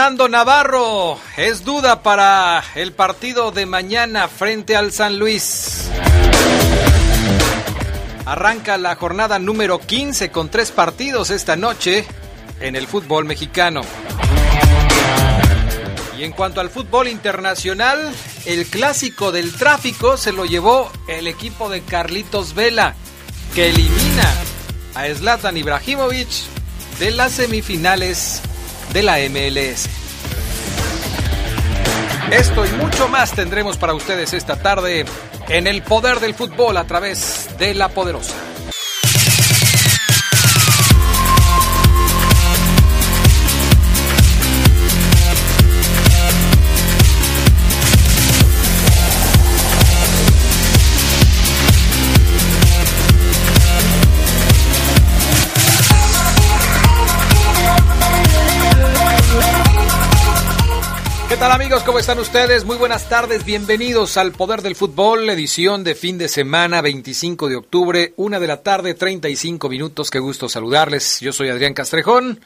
Fernando Navarro es duda para el partido de mañana frente al San Luis. Arranca la jornada número 15 con tres partidos esta noche en el fútbol mexicano. Y en cuanto al fútbol internacional, el clásico del tráfico se lo llevó el equipo de Carlitos Vela, que elimina a Zlatan Ibrahimovic de las semifinales de la MLS. Esto y mucho más tendremos para ustedes esta tarde en el poder del fútbol a través de la poderosa. Tal amigos? ¿Cómo están ustedes? Muy buenas tardes, bienvenidos al Poder del Fútbol, edición de fin de semana, 25 de octubre, una de la tarde, 35 minutos, qué gusto saludarles. Yo soy Adrián Castrejón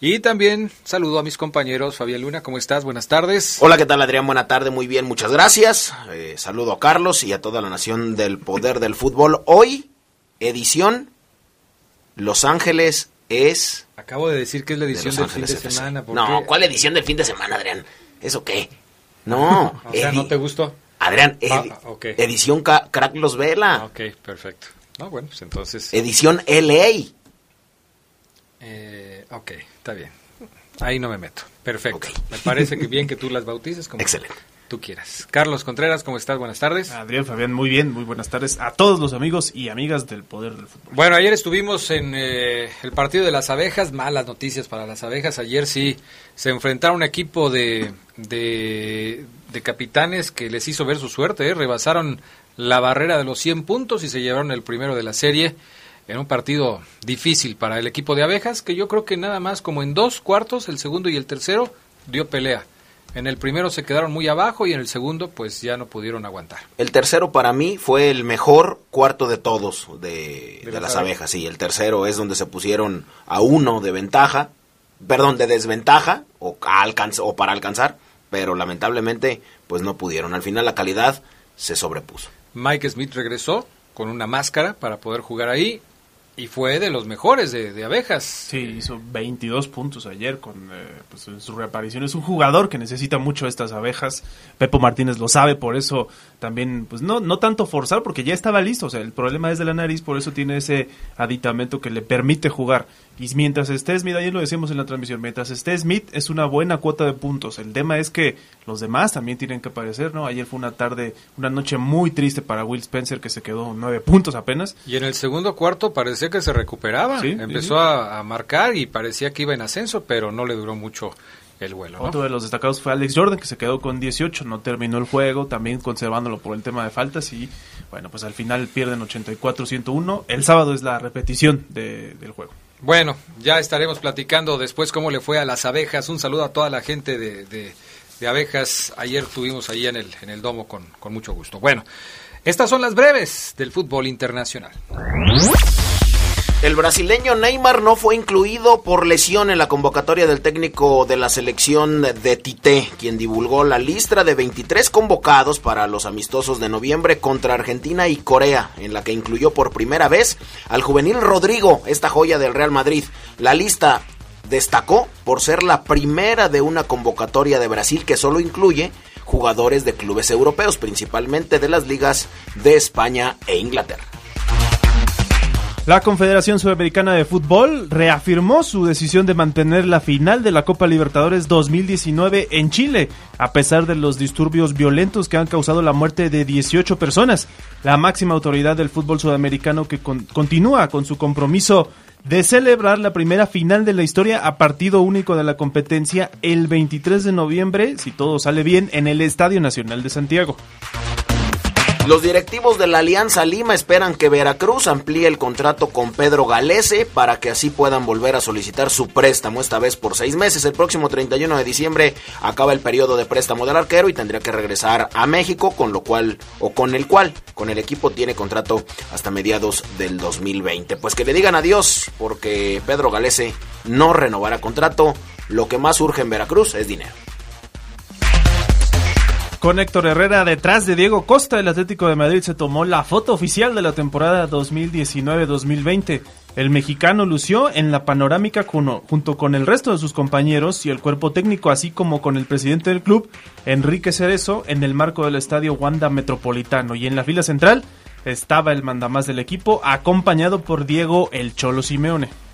y también saludo a mis compañeros. Fabián Luna, ¿cómo estás? Buenas tardes. Hola, ¿qué tal Adrián? Buena tarde, muy bien, muchas gracias. Eh, saludo a Carlos y a toda la nación del Poder del Fútbol. Hoy, edición Los Ángeles es... Acabo de decir que es la edición de del fin de FC. semana. ¿por No? ¿cuál edición del fin de semana, Adrián? ¿Eso qué? No. O sea, ¿no te gustó? Adrián, Ah, edición Ca- Crack Los Vela. Ah, ok, perfecto. No, bueno, pues entonces... Edición LA. Eh, ok, está bien. Ahí no me meto. Perfecto. Me parece que bien que tú las bautices como Excelente. Tú quieras. Carlos Contreras, ¿cómo estás? Buenas tardes. Adrián, Fabián, muy bien, muy buenas tardes a todos los amigos y amigas del Poder del Fútbol. Bueno, ayer estuvimos en eh, el partido de las abejas, malas noticias para las abejas. Ayer sí se enfrentaron un equipo de, de, de capitanes que les hizo ver su suerte, ¿eh? rebasaron la barrera de los 100 puntos y se llevaron el primero de la serie en un partido difícil para el equipo de abejas, que yo creo que nada más como en dos cuartos, el segundo y el tercero, dio pelea. En el primero se quedaron muy abajo y en el segundo pues ya no pudieron aguantar. El tercero para mí fue el mejor cuarto de todos de, De de las abejas. Sí, el tercero es donde se pusieron a uno de ventaja, perdón, de desventaja o, alcanz- o para alcanzar, pero lamentablemente pues no pudieron. Al final la calidad se sobrepuso. Mike Smith regresó con una máscara para poder jugar ahí y fue de los mejores de, de abejas. Sí, hizo 22 puntos ayer con eh, pues, en su reaparición. Es un jugador que necesita mucho estas abejas. Pepo Martínez lo sabe, por eso también, pues no, no tanto forzar, porque ya estaba listo. O sea, el problema es de la nariz, por eso tiene ese aditamento que le permite jugar. Y mientras esté Smith, ayer lo decimos en la transmisión, mientras esté Smith es una buena cuota de puntos. El tema es que los demás también tienen que aparecer, ¿no? Ayer fue una tarde, una noche muy triste para Will Spencer, que se quedó nueve puntos apenas. Y en el segundo cuarto parecía que se recuperaba. Sí, Empezó sí. A, a marcar y parecía que iba en ascenso, pero no le duró mucho el vuelo. ¿no? Otro de los destacados fue Alex Jordan, que se quedó con 18, no terminó el juego, también conservándolo por el tema de faltas y bueno, pues al final pierden 84-101. El sábado es la repetición de- del juego. Bueno, ya estaremos platicando después cómo le fue a las abejas. Un saludo a toda la gente de, de- abejas. Ayer tuvimos ahí en el, en el domo con, con mucho gusto. Bueno, estas son las breves del fútbol internacional. El brasileño Neymar no fue incluido por lesión en la convocatoria del técnico de la selección de Tite, quien divulgó la lista de 23 convocados para los amistosos de noviembre contra Argentina y Corea, en la que incluyó por primera vez al juvenil Rodrigo, esta joya del Real Madrid. La lista destacó por ser la primera de una convocatoria de Brasil que solo incluye jugadores de clubes europeos, principalmente de las ligas de España e Inglaterra. La Confederación Sudamericana de Fútbol reafirmó su decisión de mantener la final de la Copa Libertadores 2019 en Chile, a pesar de los disturbios violentos que han causado la muerte de 18 personas. La máxima autoridad del fútbol sudamericano que continúa con su compromiso de celebrar la primera final de la historia a partido único de la competencia el 23 de noviembre, si todo sale bien, en el Estadio Nacional de Santiago. Los directivos de la Alianza Lima esperan que Veracruz amplíe el contrato con Pedro Galese para que así puedan volver a solicitar su préstamo, esta vez por seis meses. El próximo 31 de diciembre acaba el periodo de préstamo del arquero y tendría que regresar a México, con lo cual, o con el cual, con el equipo tiene contrato hasta mediados del 2020. Pues que le digan adiós, porque Pedro Galese no renovará contrato. Lo que más urge en Veracruz es dinero. Con Héctor Herrera detrás de Diego Costa, el Atlético de Madrid se tomó la foto oficial de la temporada 2019-2020. El mexicano lució en la panorámica junto con el resto de sus compañeros y el cuerpo técnico, así como con el presidente del club, Enrique Cerezo, en el marco del estadio Wanda Metropolitano. Y en la fila central estaba el mandamás del equipo, acompañado por Diego El Cholo Simeone.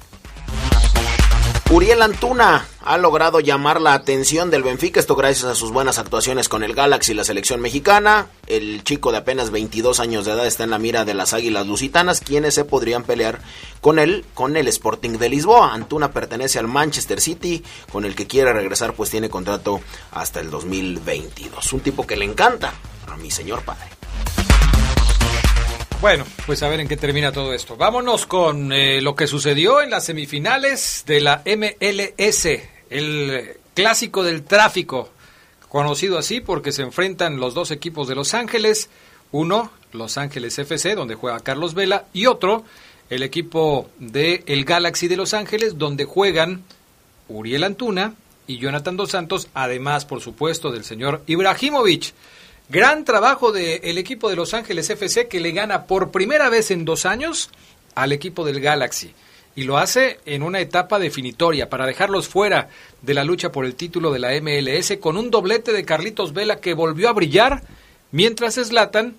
Uriel Antuna ha logrado llamar la atención del Benfica, esto gracias a sus buenas actuaciones con el Galaxy y la selección mexicana. El chico de apenas 22 años de edad está en la mira de las Águilas Lusitanas, quienes se podrían pelear con él, con el Sporting de Lisboa. Antuna pertenece al Manchester City, con el que quiere regresar, pues tiene contrato hasta el 2022. Un tipo que le encanta a mi señor padre. Bueno, pues a ver en qué termina todo esto. Vámonos con eh, lo que sucedió en las semifinales de la MLS, el clásico del tráfico, conocido así porque se enfrentan los dos equipos de Los Ángeles, uno, Los Ángeles FC, donde juega Carlos Vela, y otro, el equipo de el Galaxy de Los Ángeles, donde juegan Uriel Antuna y Jonathan Dos Santos, además, por supuesto, del señor Ibrahimovic. Gran trabajo del equipo de Los Ángeles FC que le gana por primera vez en dos años al equipo del Galaxy. Y lo hace en una etapa definitoria para dejarlos fuera de la lucha por el título de la MLS con un doblete de Carlitos Vela que volvió a brillar mientras Slatan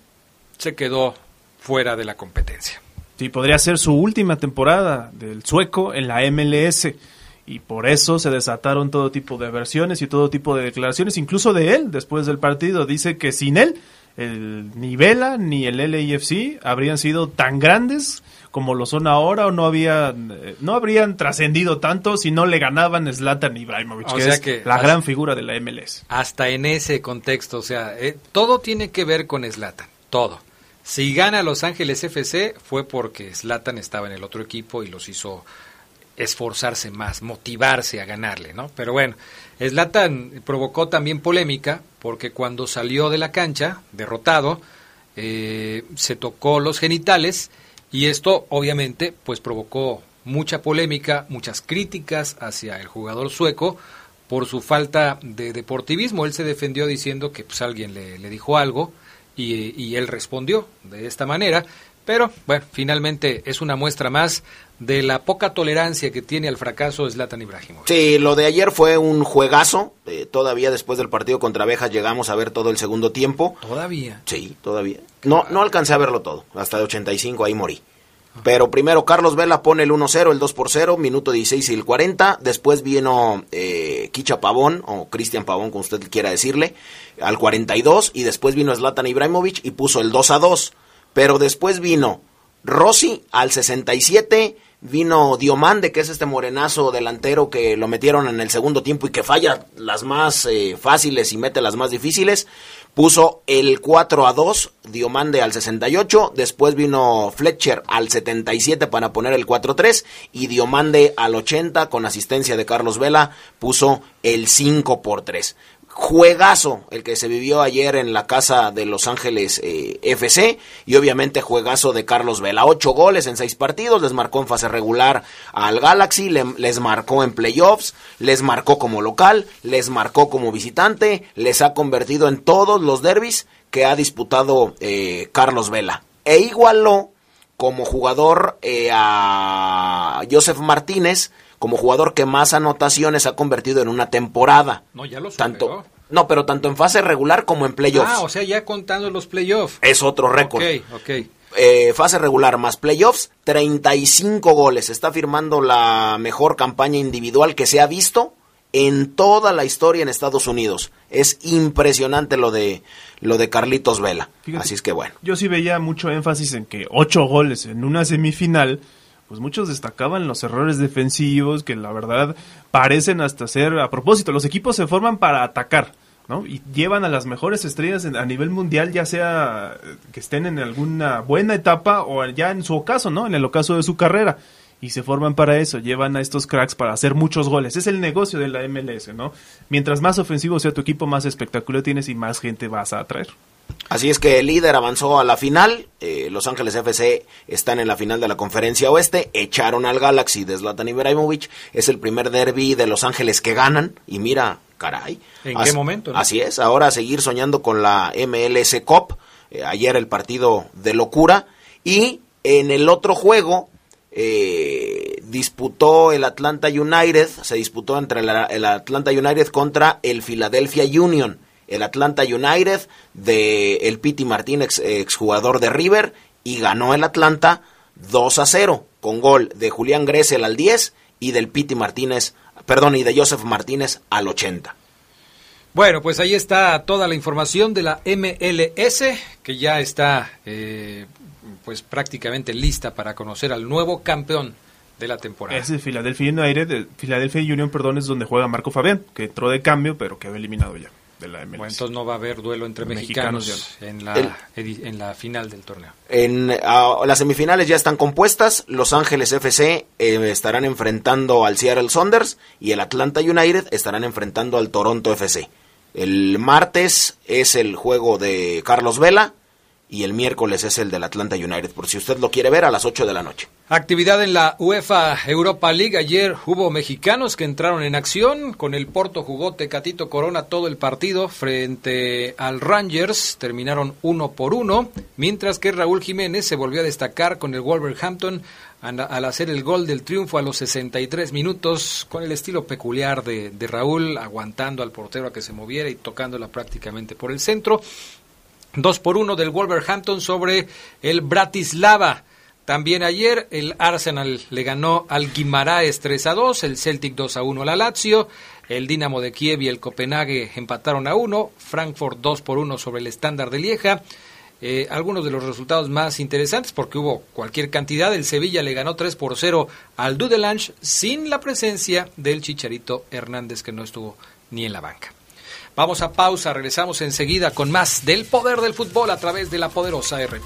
se quedó fuera de la competencia. Sí, podría ser su última temporada del sueco en la MLS y por eso se desataron todo tipo de versiones y todo tipo de declaraciones, incluso de él después del partido. Dice que sin él, el, ni Vela ni el LAFC habrían sido tan grandes como lo son ahora o no habían eh, no habrían trascendido tanto si no le ganaban Zlatan Ibrahimovic, que es la gran figura de la MLS. Hasta en ese contexto, o sea, eh, todo tiene que ver con Zlatan, todo. Si gana Los Ángeles FC fue porque Zlatan estaba en el otro equipo y los hizo esforzarse más, motivarse a ganarle, ¿no? Pero bueno, Slatan provocó también polémica porque cuando salió de la cancha, derrotado, eh, se tocó los genitales y esto obviamente pues provocó mucha polémica, muchas críticas hacia el jugador sueco por su falta de deportivismo. Él se defendió diciendo que pues alguien le, dijo algo y él respondió de esta manera, pero bueno, finalmente es una muestra más de la poca tolerancia que tiene al fracaso Zlatan Ibrahimovic. Sí, lo de ayer fue un juegazo. Eh, todavía después del partido contra Abejas llegamos a ver todo el segundo tiempo. ¿Todavía? Sí, todavía. No, no alcancé a verlo todo. Hasta de 85 ahí morí. Pero primero Carlos Vela pone el 1-0, el 2 por 0, minuto 16 y el 40. Después vino eh, Kicha Pavón, o Cristian Pavón, como usted quiera decirle, al 42. Y después vino Zlatan Ibrahimovic y puso el 2 2. Pero después vino Rossi al 67 vino Diomande, que es este morenazo delantero que lo metieron en el segundo tiempo y que falla las más eh, fáciles y mete las más difíciles. Puso el 4 a 2, Diomande al 68, después vino Fletcher al 77 para poner el 4 3 y Diomande al 80 con asistencia de Carlos Vela puso el 5 por 3 juegazo el que se vivió ayer en la casa de Los Ángeles eh, FC y obviamente juegazo de Carlos Vela. Ocho goles en seis partidos, les marcó en fase regular al Galaxy, les marcó en playoffs, les marcó como local, les marcó como visitante, les ha convertido en todos los derbis que ha disputado eh, Carlos Vela. E igualó como jugador eh, a Joseph Martínez como jugador que más anotaciones ha convertido en una temporada. No, ya lo tanto superó. No, pero tanto en fase regular como en playoffs. Ah, o sea, ya contando los playoffs. Es otro récord. Ok, ok. Eh, fase regular más playoffs, 35 goles. Está firmando la mejor campaña individual que se ha visto en toda la historia en Estados Unidos. Es impresionante lo de lo de Carlitos Vela. Fíjate, Así es que bueno. Yo sí veía mucho énfasis en que ocho goles en una semifinal, pues muchos destacaban los errores defensivos que la verdad parecen hasta ser a propósito. Los equipos se forman para atacar. ¿no? Y llevan a las mejores estrellas a nivel mundial, ya sea eh, que estén en alguna buena etapa o ya en su ocaso, ¿no? En el ocaso de su carrera. Y se forman para eso, llevan a estos cracks para hacer muchos goles. Es el negocio de la MLS, ¿no? Mientras más ofensivo sea tu equipo, más espectáculo tienes y más gente vas a atraer. Así es que el líder avanzó a la final. eh, Los Ángeles FC están en la final de la Conferencia Oeste. Echaron al Galaxy de Zlatan Ibrahimovic. Es el primer derby de Los Ángeles que ganan. Y mira, caray. ¿En Así- qué momento, no? Así es. Ahora a seguir soñando con la MLS Cup. Eh, ayer el partido de locura. Y en el otro juego eh, disputó el Atlanta United. Se disputó entre el Atlanta United contra el Philadelphia Union el Atlanta United de el Piti Martín, ex, exjugador de River, y ganó el Atlanta 2 a 0, con gol de Julián Gressel al 10 y del Piti Martínez, perdón, y de Joseph Martínez al 80. Bueno, pues ahí está toda la información de la MLS, que ya está eh, pues prácticamente lista para conocer al nuevo campeón de la temporada. Ese Philadelphia United, eh, Philadelphia Union, perdón, es donde juega Marco Fabián, que entró de cambio, pero quedó eliminado ya de la MLS. Bueno, entonces no va a haber duelo entre mexicanos, Mexicanos en, la, El- en la final del torneo. En las semifinales ya están compuestas. Los Ángeles FC eh, estarán enfrentando al Seattle Saunders y el Atlanta United estarán enfrentando al Toronto FC. El martes es el juego de Carlos Vela y el miércoles es el del Atlanta United, por si usted lo quiere ver a las 8 de la noche. Actividad en la UEFA Europa League. Ayer hubo mexicanos que entraron en acción. Con el Porto jugó Tecatito Corona todo el partido frente al Rangers. Terminaron uno por uno. Mientras que Raúl Jiménez se volvió a destacar con el Wolverhampton al hacer el gol del triunfo a los 63 minutos con el estilo peculiar de, de Raúl, aguantando al portero a que se moviera y tocándola prácticamente por el centro. 2 por 1 del Wolverhampton sobre el Bratislava. También ayer el Arsenal le ganó al Guimaraes 3 a 2, el Celtic 2 a 1 a la Lazio, el Dinamo de Kiev y el Copenhague empataron a 1, Frankfurt 2 por 1 sobre el Estándar de Lieja. Eh, algunos de los resultados más interesantes porque hubo cualquier cantidad. El Sevilla le ganó 3 por 0 al Dudelange sin la presencia del Chicharito Hernández que no estuvo ni en la banca. Vamos a pausa, regresamos enseguida con más del poder del fútbol a través de la poderosa RP.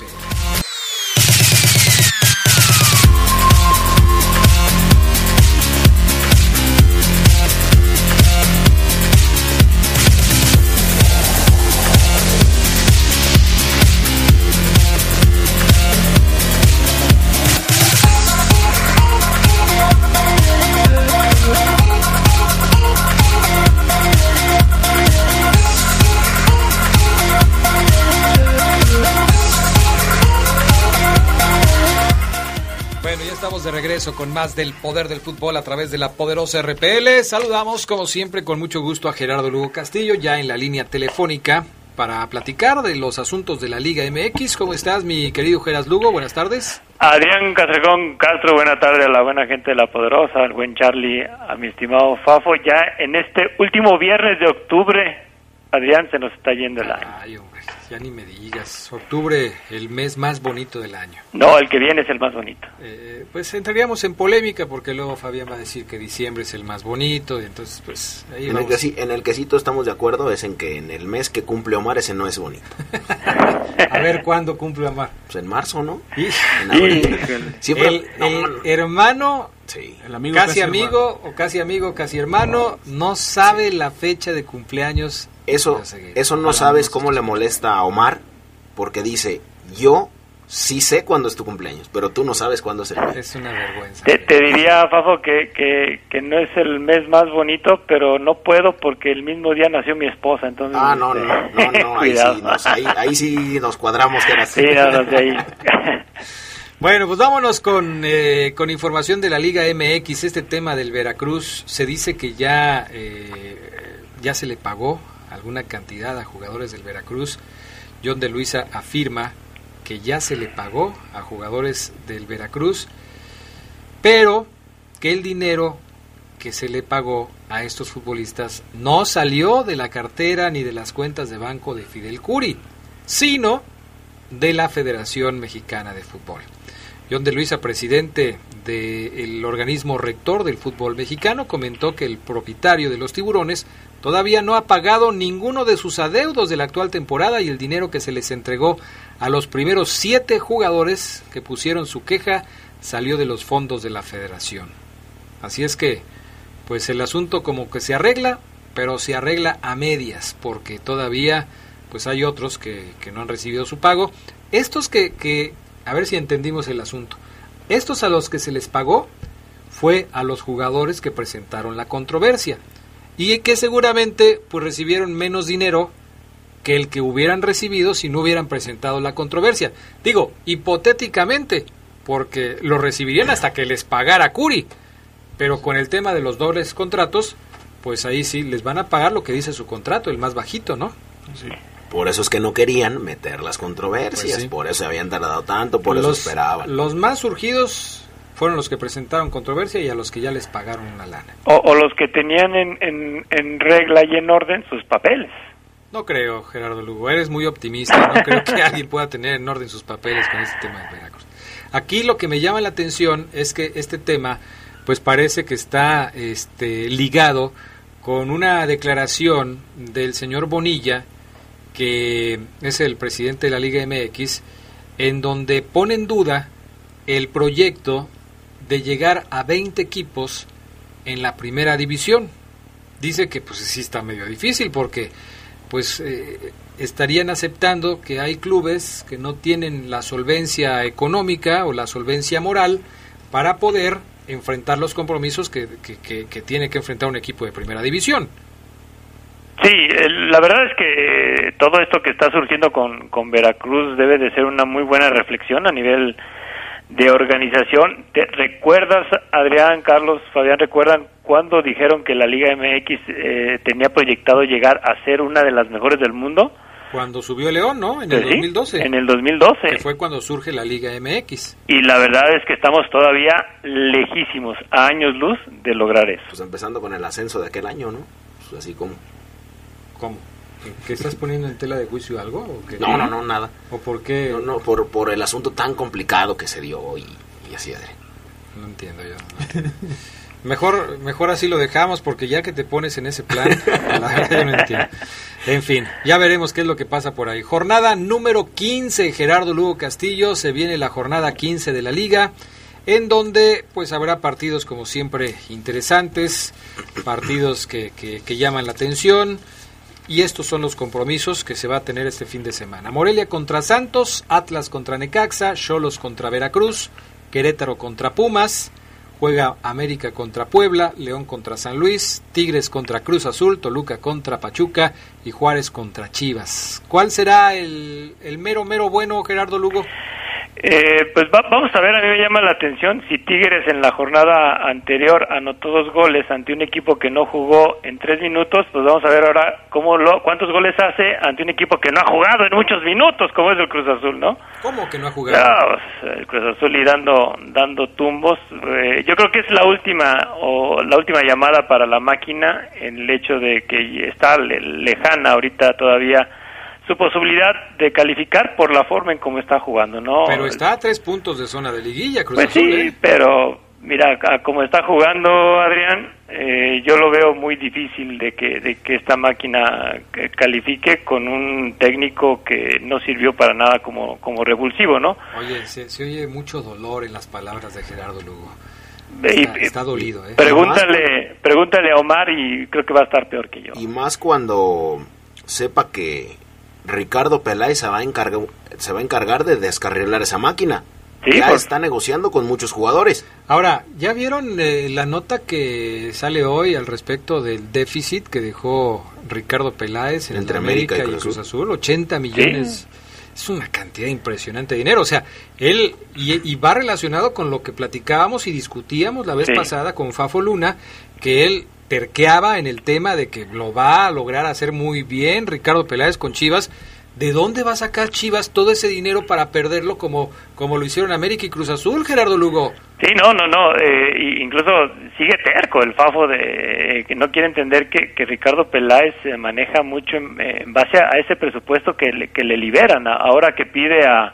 De regreso con más del poder del fútbol a través de la poderosa RPL. Saludamos como siempre con mucho gusto a Gerardo Lugo Castillo ya en la línea telefónica para platicar de los asuntos de la Liga MX. ¿Cómo estás, mi querido Geras Lugo? Buenas tardes. Adrián Castrejón Castro, buena tarde a la buena gente de La Poderosa, al buen Charlie, a mi estimado Fafo. Ya en este último viernes de octubre, Adrián, se nos está yendo el año. Ay, ya ni me digas. Octubre, el mes más bonito del año. No, el que viene es el más bonito. Eh, pues entraríamos en polémica porque luego Fabián va a decir que diciembre es el más bonito y entonces pues ahí En el, que sí, en el que sí todos estamos de acuerdo es en que en el mes que cumple Omar ese no es bonito. A ver cuándo cumple Amar. Pues en marzo, ¿no? Y- En abril. Siempre- el, no, el no. hermano, Sí. El amigo casi, casi amigo o casi amigo, casi hermano, no sabe la fecha de cumpleaños. Eso, eso no sabes cómo le molesta a Omar, porque dice, yo sí sé cuándo es tu cumpleaños, pero tú no sabes cuándo es el mío. Es una vergüenza. Te, te diría, Fafo, que, que, que no es el mes más bonito, pero no puedo porque el mismo día nació mi esposa, entonces... Ah, no, este, no, no, no, ahí cuidado. sí, nos, ahí, ahí sí nos cuadramos. Que era Sí, no, no, de ahí. Bueno, pues vámonos con, eh, con información de la Liga MX. Este tema del Veracruz se dice que ya, eh, ya se le pagó alguna cantidad a jugadores del Veracruz. John de Luisa afirma que ya se le pagó a jugadores del Veracruz, pero que el dinero que se le pagó a estos futbolistas no salió de la cartera ni de las cuentas de banco de Fidel Curi, sino de la Federación Mexicana de Fútbol. John de Luisa, presidente del organismo rector del fútbol mexicano, comentó que el propietario de los tiburones todavía no ha pagado ninguno de sus adeudos de la actual temporada y el dinero que se les entregó a los primeros siete jugadores que pusieron su queja salió de los fondos de la federación. Así es que, pues el asunto como que se arregla, pero se arregla a medias, porque todavía pues hay otros que, que no han recibido su pago. Estos que, que, a ver si entendimos el asunto. Estos a los que se les pagó fue a los jugadores que presentaron la controversia y que seguramente pues recibieron menos dinero que el que hubieran recibido si no hubieran presentado la controversia. Digo, hipotéticamente, porque lo recibirían hasta que les pagara Curi, pero con el tema de los dobles contratos, pues ahí sí les van a pagar lo que dice su contrato, el más bajito, ¿no? Sí. Por eso es que no querían meter las controversias, Pues sí. por eso habían tardado tanto, por eso esperaban. Los más surgidos fueron los que presentaron controversia y a los que ya les pagaron una lana. O, o los que tenían en, en, en regla y en orden sus papeles. No creo, Gerardo Lugo, eres muy optimista, no creo que alguien pueda tener en orden sus papeles con este tema de Veracruz. Aquí lo que me llama la atención es que este tema pues parece que está este, ligado con una declaración del señor Bonilla, que es el presidente de la Liga MX, en donde pone en duda el proyecto de llegar a 20 equipos en la primera división. Dice que pues sí está medio difícil porque pues eh, estarían aceptando que hay clubes que no tienen la solvencia económica o la solvencia moral para poder enfrentar los compromisos que, que, tiene que enfrentar un equipo de primera división. Sí, el- la verdad es que todo esto que está surgiendo con, con Veracruz debe de ser una muy buena reflexión a nivel de organización. ¿Te recuerdas, Adrián, Carlos, Fabián, recuerdan cuando dijeron que la Liga MX eh, tenía proyectado llegar a ser una de las mejores del mundo? Cuando subió León, ¿no? En Pues el sí, 2012. En el 2012. Que fue cuando surge la Liga MX. Y la verdad es que estamos todavía lejísimos, a años luz, de lograr eso. Pues empezando con el ascenso de aquel año, ¿no? Pues así como... ¿Cómo? ¿Que estás poniendo en tela de juicio algo? No, no, no, nada. ¿O por qué? No, no, por, por el asunto tan complicado que se dio y, y así, Adri. No entiendo yo. no entiendo. Mejor, mejor así lo dejamos porque ya que te pones en ese plan, la verdad yo no entiendo. En fin, ya veremos qué es lo que pasa por ahí. Jornada número 15, Gerardo Lugo Castillo, se viene la jornada 15 de la liga, en donde pues habrá partidos como siempre interesantes, partidos que, que, que llaman la atención, y estos son los compromisos que se va a tener este fin de semana. Morelia contra Santos, Atlas contra Necaxa, Cholos contra Veracruz, Querétaro contra Pumas, juega América contra Puebla, León contra San Luis, Tigres contra Cruz Azul, Toluca contra Pachuca y Juárez contra Chivas. ¿Cuál será el, mero, mero bueno, Gerardo Lugo? Eh, pues va- vamos a ver, a mí me llama la atención si Tigres en la jornada anterior anotó dos goles ante un equipo que no jugó en tres minutos, pues vamos a ver ahora cómo lo, cuántos goles hace ante un equipo que no ha jugado en muchos minutos, como es el Cruz Azul, ¿no? ¿Cómo que no ha jugado? No, pues, el Cruz Azul y dando, dando tumbos. Eh, yo creo que es la última o la última llamada para la máquina en el hecho de que está le- lejana ahorita todavía su posibilidad de calificar por la forma en cómo está jugando, ¿no? Pero está a tres puntos de zona de liguilla, Cruz Pues Azul, sí, ¿eh? pero mira, a como está jugando Adrián, eh, yo lo veo muy difícil de que, de que esta máquina califique con un técnico que no sirvió para nada como, como revulsivo, ¿no? Oye, se, se oye mucho dolor en las palabras de Gerardo Lugo. Está dolido, ¿eh? Pregúntale, pregúntale a Omar y creo que va a estar peor que yo. Y más cuando sepa que Ricardo Peláez se va a encargar, se va a encargar de descarrilar esa máquina. Sí, ya por- está negociando con muchos jugadores. Ahora, ¿ya vieron eh, la nota que sale hoy al respecto del déficit que dejó Ricardo Peláez en Entre América, América y y Cruz Cruz Azul? 80 millones es una cantidad impresionante de dinero. O sea, él, y, va relacionado con lo que platicábamos y discutíamos la vez pasada con Fafo Luna, que él terqueaba en el tema de que lo va a lograr hacer muy bien Ricardo Peláez con Chivas. ¿De dónde va a sacar Chivas todo ese dinero para perderlo como, como lo hicieron América y Cruz Azul, Gerardo Lugo? Sí, no, no, no. Eh, incluso sigue terco el Fafo de que no quiere entender que, que Ricardo Peláez se maneja mucho en, base a, ese presupuesto que le, que le liberan. Ahora que pide a,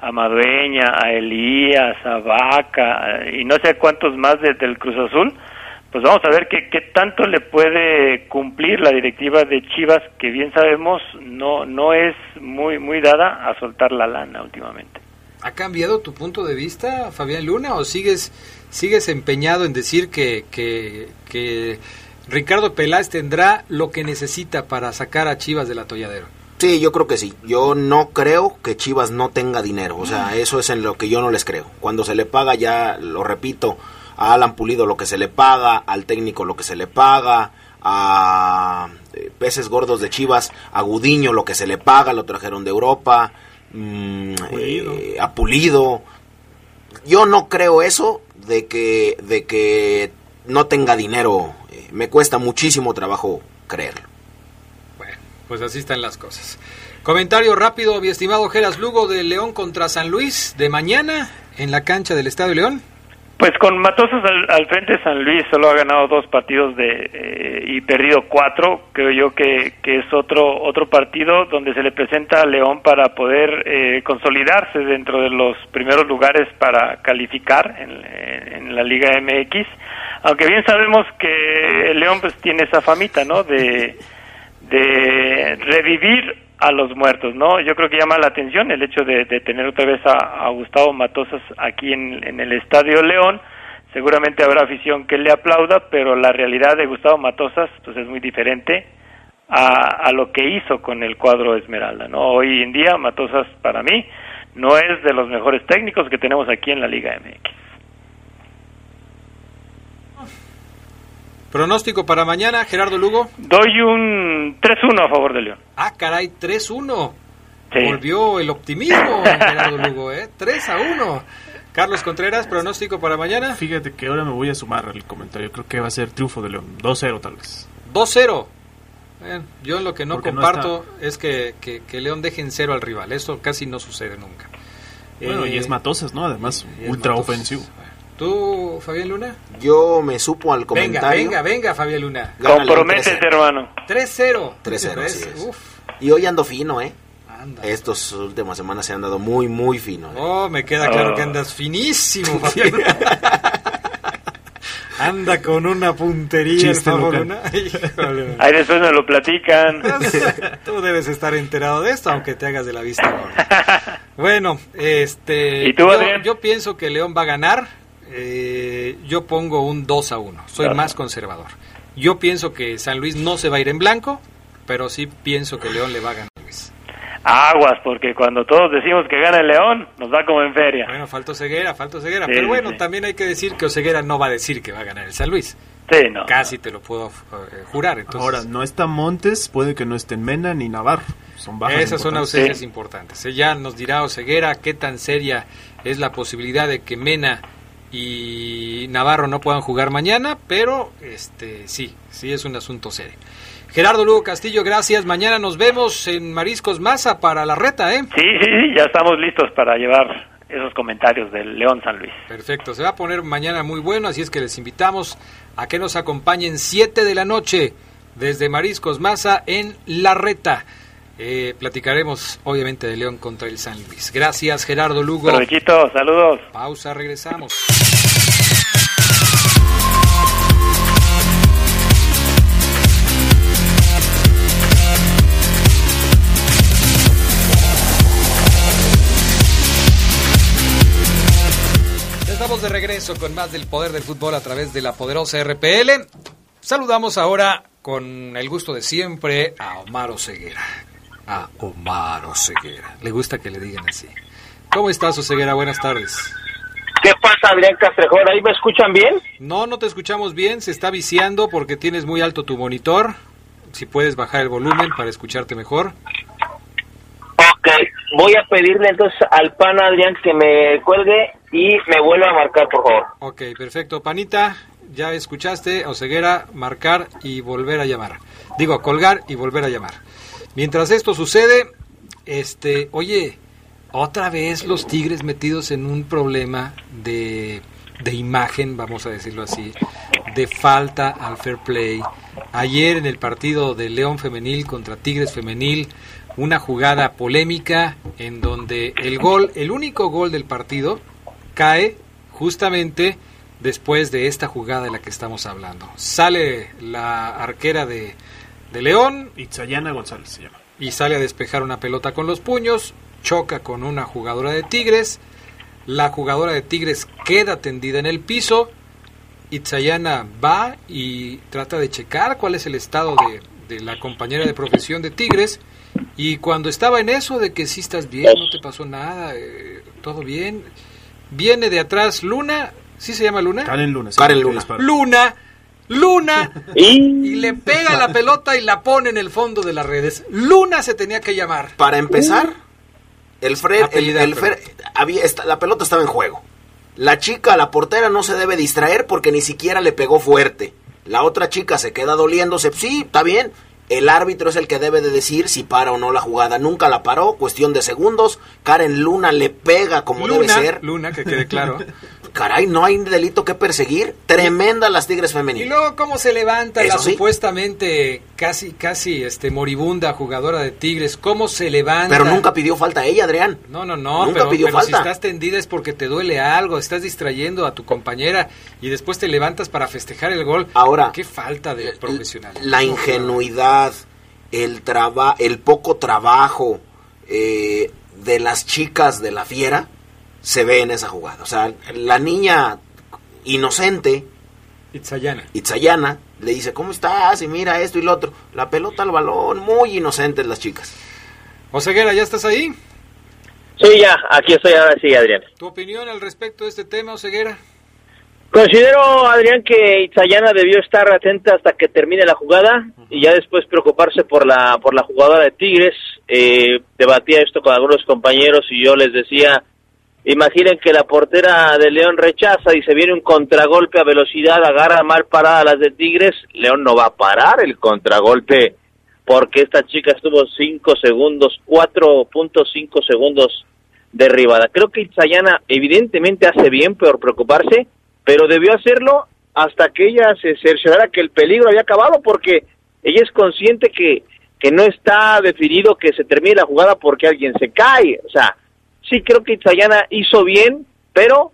a Madueña, a Elías, a Vaca y no sé cuántos más del Cruz Azul pues vamos a ver qué, qué tanto le puede cumplir la directiva de Chivas, que bien sabemos no, no es muy, muy dada a soltar la lana últimamente. ¿Ha cambiado tu punto de vista, Fabián Luna, o sigues, sigues empeñado en decir que, que, que Ricardo Peláez tendrá lo que necesita para sacar a Chivas del atolladero? Sí, yo creo que sí. Yo no creo que Chivas no tenga dinero. O sea, eso es en lo que yo no les creo. Cuando se le paga, ya lo repito, a Alan Pulido lo que se le paga, al técnico lo que se le paga, a eh, peces gordos de Chivas, a Gudiño lo que se le paga, lo trajeron de Europa, mm, eh, a Pulido. Yo no creo eso de que, de que no tenga dinero. Eh, me cuesta muchísimo trabajo creerlo. Bueno, pues así están las cosas. Comentario rápido, mi estimado Geras Lugo de León contra San Luis de mañana en la cancha del Estadio León. Pues con Matosas al, frente San Luis solo ha ganado dos partidos de eh, y perdido cuatro. Creo yo que, que, es otro otro partido donde se le presenta a León para poder eh, consolidarse dentro de los primeros lugares para calificar en, en, la Liga MX. Aunque bien sabemos que León pues tiene esa famita, ¿no? De de revivir a los muertos, ¿no? Yo creo que llama la atención el hecho de, tener otra vez a, Gustavo Matosas aquí en, el Estadio León. Seguramente habrá afición que le aplauda, pero la realidad de Gustavo Matosas pues es muy diferente a, a lo que hizo con el cuadro Esmeralda, ¿no? Hoy en día Matosas para mí no es de los mejores técnicos que tenemos aquí en la Liga MX. Pronóstico para mañana, Gerardo Lugo. Doy un 3-1 a favor de León. Ah, caray, 3-1. Volvió el optimismo Gerardo Lugo, ¿eh? 3 a 1. Carlos Contreras, pronóstico para mañana. Fíjate que ahora me voy a sumar al comentario. Creo que va a ser triunfo de León. 2-0 tal vez. 2-0. yo lo que no comparto es que, que, León deje en cero al rival. Eso casi no sucede nunca. Bueno, y es eh, Matosas, ¿no? Además, ultra ofensivo. ¿Tú, Fabián Luna? Yo me supo al comentario. Venga, venga, venga, Fabián Luna. Comprometes, hermano. 3-0. 3-0, Y hoy ando fino, ¿eh? Anda. Estas últimas semanas se han dado muy, muy fino. ¿eh? Oh, me queda claro que oh. andas finísimo, Fabián Anda con una puntería Fabián Luna. Ahí después me lo platican. Tú debes estar enterado de esto, aunque te hagas de la vista. Bueno, este. ¿Y tú, yo, yo pienso que León va a ganar eh, yo pongo un 2 a 1. Soy más conservador. Yo pienso que San Luis no se va a ir en blanco, pero sí pienso que León le va a ganar Luis. Aguas, porque cuando todos decimos que gana el León, nos va como en feria. Bueno, falta Ceguera, falta Ceguera. pero bueno, también hay que decir que Oseguera no va a decir que va a ganar el San Luis. Sí, no. Casi te lo puedo eh, jurar. Entonces... Ahora, no está Montes, puede que no estén Mena ni Navarro. Son bajas Esas son ausencias importantes. Ya nos dirá Oseguera qué tan seria es la posibilidad de que Mena y Navarro no puedan jugar mañana, pero este sí, sí es un asunto serio. Gerardo Lugo Castillo, gracias. Mañana nos vemos en Mariscos Maza para la reta, ¿eh? Sí, sí, sí, ya estamos listos para llevar esos comentarios del León San Luis. Perfecto, se va a poner mañana muy bueno, así es que les invitamos a que nos acompañen 7 de la noche desde Mariscos Maza en La Reta. Eh, platicaremos obviamente de León contra el San Luis. Gracias Gerardo Lugo. Provechito, saludos. Pausa, regresamos. Estamos de regreso con más del poder del fútbol a través de la poderosa RPL. Saludamos ahora con el gusto de siempre a Omar Ceguera a Omar Oseguera. Le gusta que le digan así. ¿Cómo estás, Oseguera? Buenas tardes. ¿Qué pasa, Adrián Castrejón? ¿Ahí me escuchan bien? No, no te escuchamos bien. Se está viciando porque tienes muy alto tu monitor. Si puedes bajar el volumen para escucharte mejor. Ok. voy a pedirle entonces al pan Adrián que me cuelgue y me vuelva a marcar, por favor. Ok, perfecto. Panita, ya escuchaste, Oseguera, marcar y volver a llamar. Digo, colgar y volver a llamar. Mientras esto sucede, este, oye, otra vez los Tigres metidos en un problema de, de imagen, vamos a decirlo así, de falta al fair play. Ayer en el partido de León Femenil contra Tigres Femenil, una jugada polémica en donde el gol, el único gol del partido, cae justamente después de esta jugada de la que estamos hablando. Sale la arquera de, de León Itzayana González se llama. y sale a despejar una pelota con los puños, choca con una jugadora de Tigres, la jugadora de Tigres queda tendida en el piso, Itzayana va y trata de checar cuál es el estado de, de la compañera de profesión de Tigres, y cuando estaba en eso de que sí estás bien, no te pasó nada, eh, todo bien, viene de atrás Luna, ¿sí se llama Luna? Karen Luna. sí, Karen Luna. Luna, Luna, Y y le pega la pelota y la pone en el fondo de las redes. Luna se tenía que llamar. Para empezar, el Fred, el, Apellida el Fred- había, la pelota estaba en juego. La chica, la portera, no se debe distraer porque ni siquiera le pegó fuerte. La otra chica se queda doliéndose. Sí, está bien. El árbitro es el que debe de decir si para o no la jugada. Nunca la paró, cuestión de segundos. Karen Luna le pega como debe ser. Luna, que quede claro. Caray, no hay delito que perseguir. Tremenda las Tigres Y femeninas. luego cómo se levanta la sí. supuestamente casi casi este moribunda jugadora de Tigres, cómo se levanta. Pero nunca pidió falta ella, Adrián. No, no, no, Nunca pero, pidió pero si falta. estás tendida es porque te duele algo, estás distrayendo a tu compañera y después te levantas para festejar el gol. Ahora, qué falta de profesional. La ingenuidad, el traba, el poco trabajo eh, de las chicas de la fiera se ve en esa jugada. O sea, la niña inocente, Itzayana. Itzayana, le dice, ¿cómo estás? Y mira esto y lo otro. La pelota al balón, muy inocentes las chicas. Oseguera, ¿ya estás ahí? sí, ya, aquí estoy ahora sí, Adrián. ¿Tu opinión al respecto de este tema, Oseguera? Considero, Adrián, que Itzayana debió estar atenta hasta que termine la jugada y ya después preocuparse por la por la jugadora de Tigres. Eh, debatía esto con algunos compañeros y yo les decía, imaginen que la portera de León rechaza y se viene un contragolpe a velocidad, agarra mal parada a las de Tigres, León no va a parar el contragolpe porque esta chica estuvo 5 segundos, 4.5 segundos derribada. Creo que Itzayana evidentemente hace bien por preocuparse, pero debió hacerlo hasta que ella se cerciorara que el peligro había acabado, porque ella es consciente que, que no está definido que se termine la jugada porque alguien se cae. O sea, sí creo que Itzayana hizo bien, pero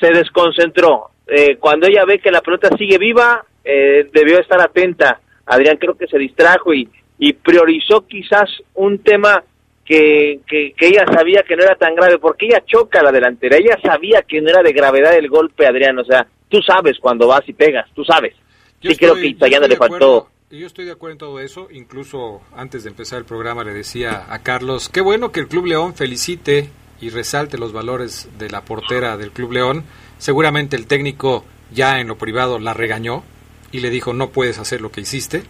se desconcentró. Eh, cuando ella ve que la pelota sigue viva, eh, debió estar atenta. Adrián creo que se distrajo y, y priorizó quizás un tema que, que, que ella sabía que no era tan grave, porque ella choca a la delantera, ella sabía que no era de gravedad el golpe, Adrián, o sea, tú sabes cuando vas y pegas, tú sabes. Yo sí creo estoy- que yo Itzayana estoy le faltó... Yo estoy de acuerdo en todo eso. Incluso antes de empezar el programa le decía a Carlos, qué bueno que el Club León felicite y resalte los valores de la portera del Club León. Seguramente el técnico ya en lo privado la regañó y le dijo, no puedes hacer lo que hiciste,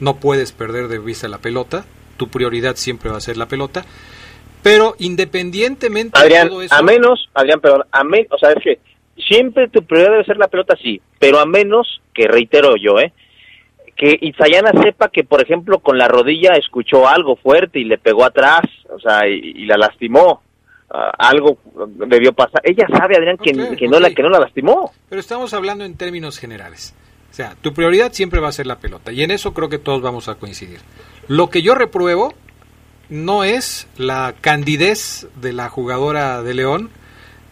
no puedes perder de vista la pelota, tu prioridad siempre va a ser la pelota. Pero independientemente Adrián, de todo eso... a menos, Adrián, perdón, a menos, o sea, es que siempre tu prioridad debe ser la pelota, sí, pero a menos, que reitero yo, ¿eh? Que Itzayana sepa que, por ejemplo, con la rodilla escuchó algo fuerte y le pegó atrás, o sea, y, y la lastimó. Ah, algo debió pasar. Ella sabe, Adrián, que, no la que no la lastimó. Pero estamos hablando en términos generales. O sea, tu prioridad siempre va a ser la pelota. Y en eso creo que todos vamos a coincidir. Lo que yo repruebo no es la candidez de la jugadora de León,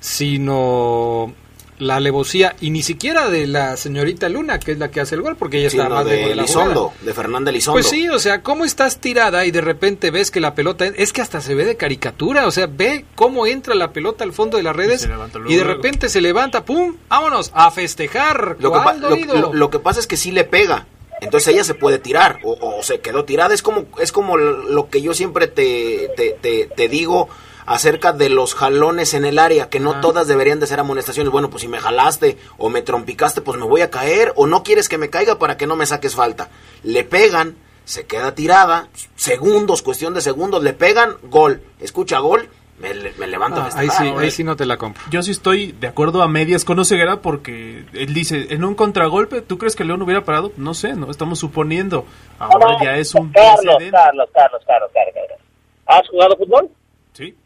sino la alevosía, y ni siquiera de la señorita Luna, que es la que hace el gol, porque ella está más de de la de Fernanda Elizondo. Pues sí, o sea, ¿cómo estás tirada y de repente ves que la pelota es que hasta se ve de caricatura, o sea, ve cómo entra la pelota al fondo de las redes y de repente se levanta, pum, vámonos a festejar. Lo que, lo que pasa es que sí le pega. Entonces ella se puede tirar o, o se quedó tirada. Es como, es como lo que yo siempre te, te, te- te digo acerca de los jalones en el área, que no todas deberían de ser amonestaciones. Bueno, pues si me jalaste o me trompicaste, pues me voy a caer o no quieres que me caiga para que no me saques falta. Le pegan, se queda tirada, segundos, cuestión de segundos, le pegan, gol, escucha gol, me, me levanto. Ah, a ahí, sí, ahí sí no te la compro. Yo sí estoy de acuerdo a medias con Oseguera porque él dice, en un contragolpe, ¿tú crees que León hubiera parado? No sé, no estamos suponiendo. Ahora ya es un Carlos, precedente. Carlos, Carlos, Carlos, Carlos, Carlos. ¿Has jugado fútbol? Sí.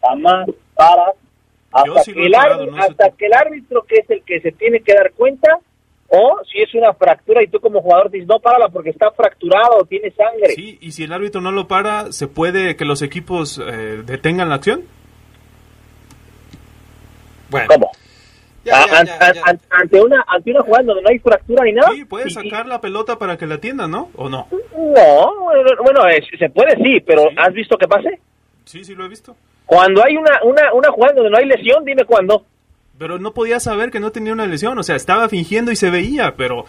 Jamás paras Yo hasta, sí que el, parado, árbitro, no sé hasta que el árbitro que es el que se tiene que dar cuenta o si es una fractura y tú como jugador dices no párala porque está fracturado o tiene sangre. Sí, y si el árbitro no lo para, ¿se puede que los equipos eh, detengan la acción? Bueno, ¿Cómo? ya, ya, ya, ante una ante una jugada donde no hay fractura ni nada. Sí, y- sacar la pelota para que la atiendan, ¿no? ¿O no? No, bueno, se puede sí, pero Sí. ¿has visto qué pase? Sí, sí lo he visto. Cuando hay una, una, una jugada donde no hay lesión, dime cuándo. Pero no podía saber que no tenía una lesión, o sea, estaba fingiendo y se veía, pero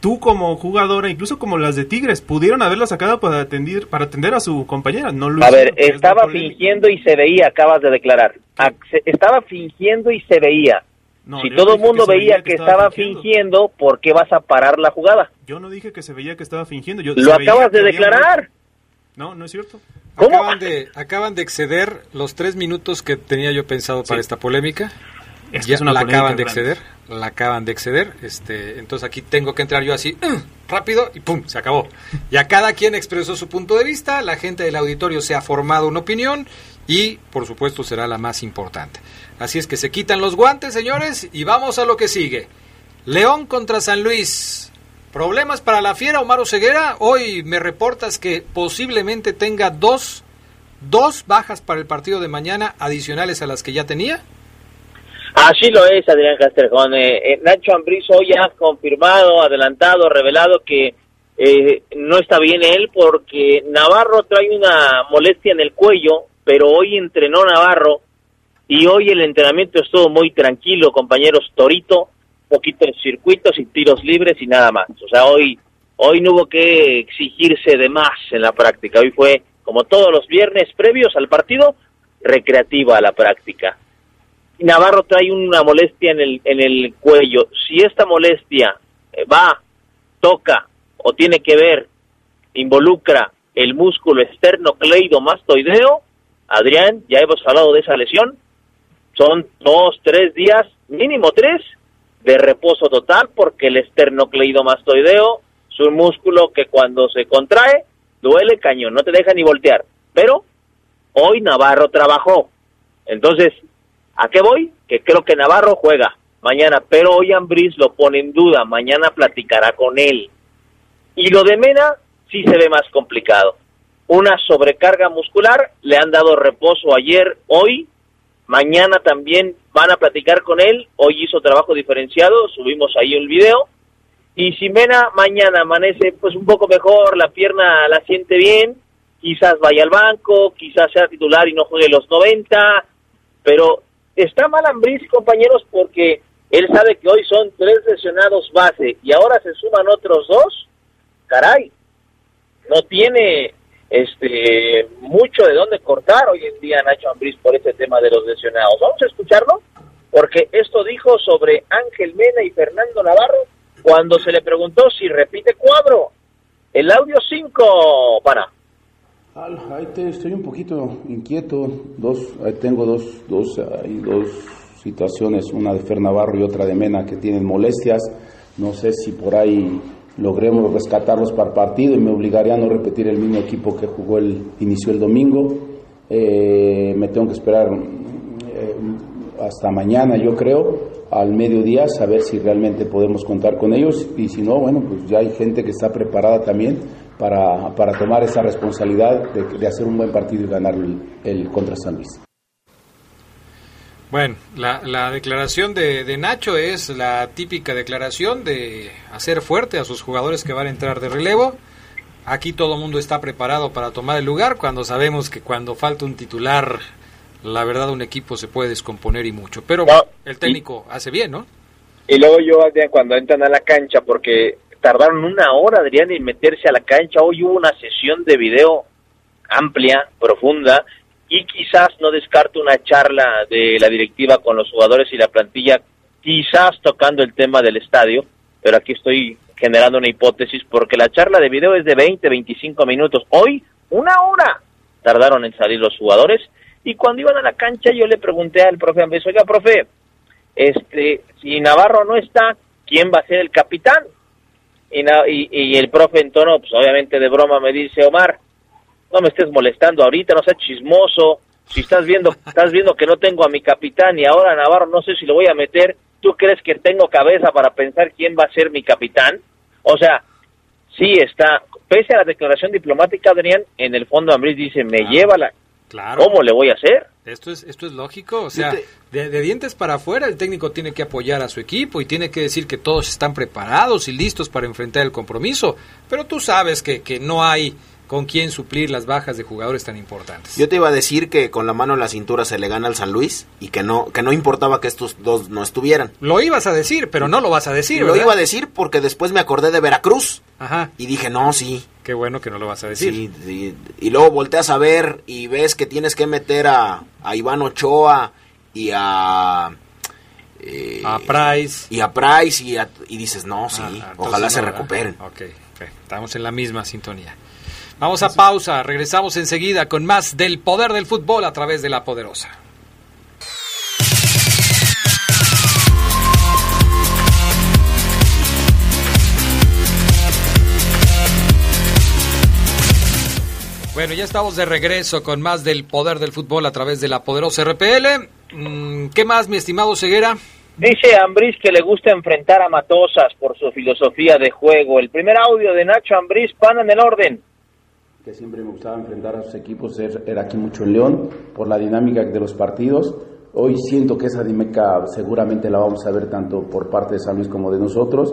tú como jugadora, incluso como las de Tigres, pudieron haberla sacado para atender, para atender a su compañera, no lo A ver, estaba fingiendo y se veía, acabas de declarar. Estaba fingiendo y se veía. No, si todo el mundo que veía que, estaba estaba fingiendo. ¿por qué vas a parar la jugada? Yo no dije que se veía que estaba fingiendo. Yo, Lo acabas de declarar. No, no es cierto. ¿Cómo? Acaban de, acaban de exceder los tres minutos que tenía yo pensado para esta polémica. Es que ya es una la acaban de grande. exceder, la acaban de exceder. Este, entonces aquí tengo que entrar yo así, ¡uh! rápido y pum, se acabó. Ya cada quien expresó su punto de vista, la gente del auditorio se ha formado una opinión y por supuesto será la más importante. Así es que se quitan los guantes, señores, y vamos a lo que sigue. León contra San Luis. ¿Problemas para la fiera, Omar Ceguera? Hoy me reportas que posiblemente tenga dos, dos bajas para el partido de mañana adicionales a las que ya tenía. Así lo es, Adrián Castrejón. Eh, eh, Nacho Ambriz hoy ha confirmado, adelantado, revelado que eh, no está bien él porque Navarro trae una molestia en el cuello, pero hoy entrenó Navarro y hoy el entrenamiento estuvo muy tranquilo, compañeros Torito, poquito en circuitos y tiros libres y nada más. O sea, hoy, hoy no hubo que exigirse de más en la práctica. Hoy fue, como todos los viernes previos al partido, recreativa la práctica. Navarro trae una molestia en el, en el cuello. Si esta molestia eh, va, toca o tiene que ver, involucra el músculo esternocleidomastoideo, Adrián, ya hemos hablado de esa lesión, son dos, tres días, mínimo tres, de reposo total, porque el esternocleidomastoideo es un músculo que cuando se contrae, duele cañón, no te deja ni voltear. Pero hoy Navarro trabajó. Entonces, ¿a qué voy? Que creo que Navarro juega mañana, pero hoy Ambriz lo pone en duda, mañana platicará con él. Y lo de Mena sí se ve más complicado. Una sobrecarga muscular, le han dado reposo ayer, hoy, mañana también van a platicar con él, hoy hizo trabajo diferenciado, subimos ahí el video, y si Mena mañana amanece pues un poco mejor, la pierna la siente bien, quizás vaya al banco, quizás sea titular y no juegue los 90, pero está mal Ambriz, compañeros, porque él sabe que hoy son tres lesionados base y ahora se suman otros dos, caray, no tiene este mucho de dónde cortar hoy en día Nacho Ambriz por este tema de los lesionados. Vamos a escucharlo, porque esto dijo sobre Ángel Mena y Fernando Navarro cuando se le preguntó si repite cuadro. El audio 5, para. Ahí te, estoy un poquito inquieto. Dos, tengo dos, dos, hay dos situaciones, una de Fer Navarro y otra de Mena que tienen molestias. No sé si por ahí logremos rescatarlos para partido y me obligaría a no repetir el mismo equipo que jugó el inició el domingo. Eh, me tengo que esperar eh, hasta mañana, yo creo, al mediodía, saber si realmente podemos contar con ellos y si no, bueno, pues ya hay gente que está preparada también para, para tomar esa responsabilidad de, hacer un buen partido y ganar el, el contra San Luis. Bueno, la, la declaración de, de, Nacho es la típica declaración de hacer fuerte a sus jugadores que van a entrar de relevo. Aquí todo el mundo está preparado para tomar el lugar cuando sabemos que cuando falta un titular, la verdad un equipo se puede descomponer y mucho. Pero no, el técnico y, hace bien, ¿no? Y luego yo, Adrián, cuando entran a la cancha, porque tardaron una hora, Adrián, en meterse a la cancha, hoy hubo una sesión de video amplia, profunda, y quizás no descarto una charla de la directiva con los jugadores y la plantilla, quizás tocando el tema del estadio, pero aquí estoy generando una hipótesis porque la charla de video es de 20, 25 minutos. Hoy, una hora tardaron en salir los jugadores y cuando iban a la cancha yo le pregunté al profe Ambés, oiga, profe, este, si Navarro no está, ¿quién va a ser el capitán? Y, y, el profe en tono, pues obviamente de broma me dice, Omar, no me estés molestando ahorita, no seas chismoso, si estás viendo, estás viendo que no tengo a mi capitán y ahora Navarro no sé si lo voy a meter, ¿tú crees que tengo cabeza para pensar quién va a ser mi capitán? O sea, sí está, pese a la declaración diplomática, Adrián, en el fondo Ambris dice, me lleva la... Claro. ¿Cómo le voy a hacer? Esto es, esto es lógico, o sea, de, dientes para afuera el técnico tiene que apoyar a su equipo y tiene que decir que todos están preparados y listos para enfrentar el compromiso, pero tú sabes que, que no hay con quién suplir las bajas de jugadores tan importantes. Yo te iba a decir que con la mano en la cintura se le gana al San Luis y que no que no importaba que estos dos no estuvieran. Lo ibas a decir, pero no lo vas a decir. Lo iba a decir porque después me acordé de Veracruz. Ajá. Y dije, no, sí. Qué bueno que no lo vas a decir. Sí, Y luego volteas a ver y ves que tienes que meter a, a Iván Ochoa y a... Eh, a Price. Y a Price y, y dices, no, sí, ah, ojalá se recuperen. ok, estamos en la misma sintonía. Vamos a pausa, regresamos enseguida con más del poder del fútbol a través de la poderosa. Bueno, ya estamos de regreso con más del poder del fútbol a través de la poderosa RPL. Mm, ¿Qué más, mi estimado Ceguera? Dice Ambris que le gusta enfrentar a Matosas por su filosofía de juego. El primer audio de Nacho Ambris, pan en el orden que siempre me gustaba enfrentar a sus equipos era aquí mucho en León, por la dinámica de los partidos. Hoy siento que esa dinámica seguramente la vamos a ver tanto por parte de San Luis como de nosotros.